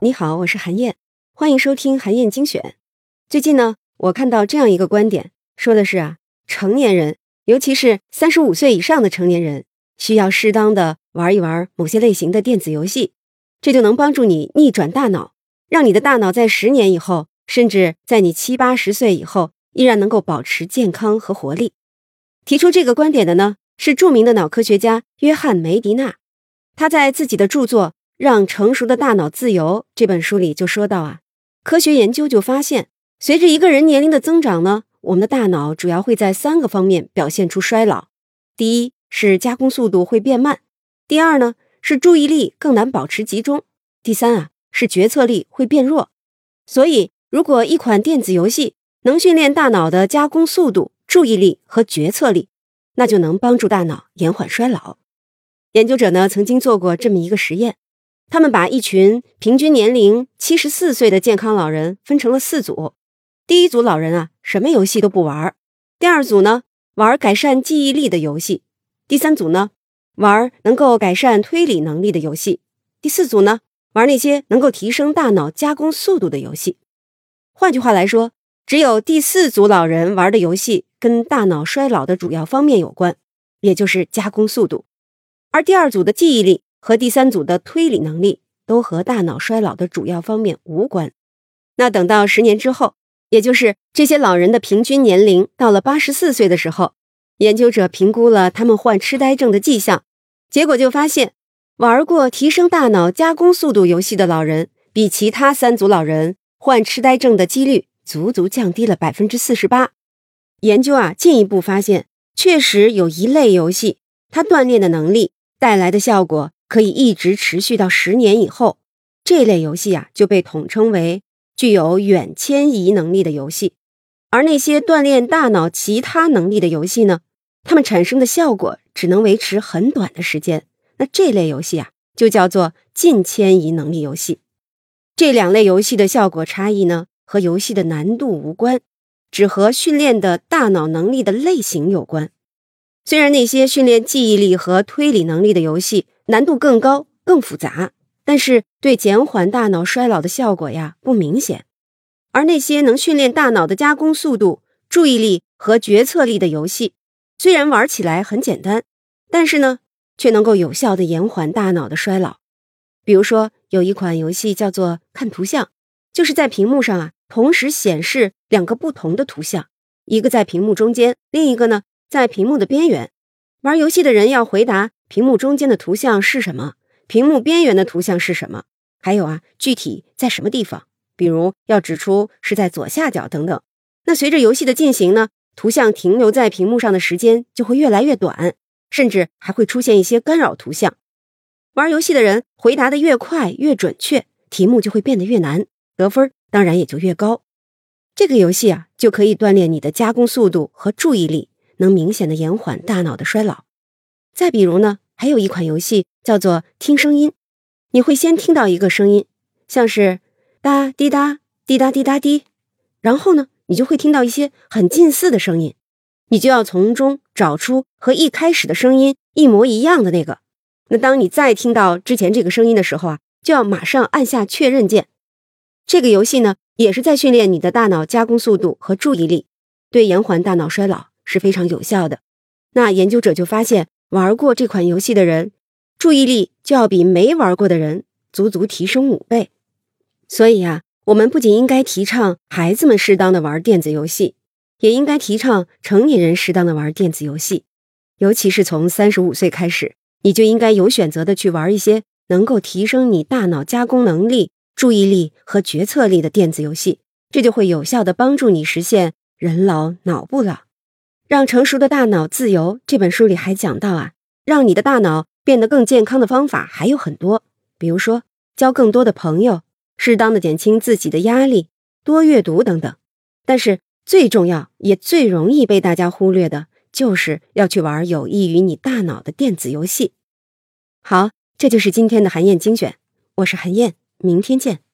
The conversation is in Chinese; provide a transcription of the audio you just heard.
你好，我是韩燕，欢迎收听韩燕精选。最近呢，我看到这样一个观点，说的是啊，成年人，尤其是三十五岁以上的成年人，需要适当的玩一玩某些类型的电子游戏，这就能帮助你逆转大脑，让你的大脑在十年以后，甚至在你七八十岁以后，依然能够保持健康和活力。提出这个观点的呢，是著名的脑科学家约翰梅迪纳，他在自己的著作。让成熟的大脑自由这本书里就说到啊，科学研究就发现，随着一个人年龄的增长呢，我们的大脑主要会在三个方面表现出衰老。第一是加工速度会变慢，第二呢是注意力更难保持集中，第三啊是决策力会变弱。所以，如果一款电子游戏能训练大脑的加工速度、注意力和决策力，那就能帮助大脑延缓衰老。研究者呢曾经做过这么一个实验。他们把一群平均年龄七十四岁的健康老人分成了四组。第一组老人啊，什么游戏都不玩；第二组呢，玩改善记忆力的游戏；第三组呢，玩能够改善推理能力的游戏；第四组呢，玩那些能够提升大脑加工速度的游戏。换句话来说，只有第四组老人玩的游戏跟大脑衰老的主要方面有关，也就是加工速度；而第二组的记忆力。和第三组的推理能力都和大脑衰老的主要方面无关。那等到十年之后，也就是这些老人的平均年龄到了八十四岁的时候，研究者评估了他们患痴呆症的迹象，结果就发现，玩过提升大脑加工速度游戏的老人，比其他三组老人患痴呆症的几率足足降低了百分之四十八。研究啊，进一步发现，确实有一类游戏，它锻炼的能力带来的效果。可以一直持续到十年以后，这类游戏啊就被统称为具有远迁移能力的游戏。而那些锻炼大脑其他能力的游戏呢，它们产生的效果只能维持很短的时间。那这类游戏啊就叫做近迁移能力游戏。这两类游戏的效果差异呢，和游戏的难度无关，只和训练的大脑能力的类型有关。虽然那些训练记忆力和推理能力的游戏，难度更高、更复杂，但是对减缓大脑衰老的效果呀不明显。而那些能训练大脑的加工速度、注意力和决策力的游戏，虽然玩起来很简单，但是呢，却能够有效的延缓大脑的衰老。比如说，有一款游戏叫做“看图像”，就是在屏幕上啊同时显示两个不同的图像，一个在屏幕中间，另一个呢在屏幕的边缘。玩游戏的人要回答。屏幕中间的图像是什么？屏幕边缘的图像是什么？还有啊，具体在什么地方？比如要指出是在左下角等等。那随着游戏的进行呢，图像停留在屏幕上的时间就会越来越短，甚至还会出现一些干扰图像。玩游戏的人回答的越快越准确，题目就会变得越难，得分当然也就越高。这个游戏啊，就可以锻炼你的加工速度和注意力，能明显的延缓大脑的衰老。再比如呢，还有一款游戏叫做听声音，你会先听到一个声音，像是哒滴哒滴哒滴哒滴，然后呢，你就会听到一些很近似的声音，你就要从中找出和一开始的声音一模一样的那个。那当你再听到之前这个声音的时候啊，就要马上按下确认键。这个游戏呢，也是在训练你的大脑加工速度和注意力，对延缓大脑衰老是非常有效的。那研究者就发现。玩过这款游戏的人，注意力就要比没玩过的人足足提升五倍。所以啊，我们不仅应该提倡孩子们适当的玩电子游戏，也应该提倡成年人适当的玩电子游戏。尤其是从三十五岁开始，你就应该有选择的去玩一些能够提升你大脑加工能力、注意力和决策力的电子游戏，这就会有效的帮助你实现人老脑不老。让成熟的大脑自由。这本书里还讲到啊，让你的大脑变得更健康的方法还有很多，比如说交更多的朋友，适当的减轻自己的压力，多阅读等等。但是最重要也最容易被大家忽略的，就是要去玩有益于你大脑的电子游戏。好，这就是今天的韩燕精选，我是韩燕，明天见。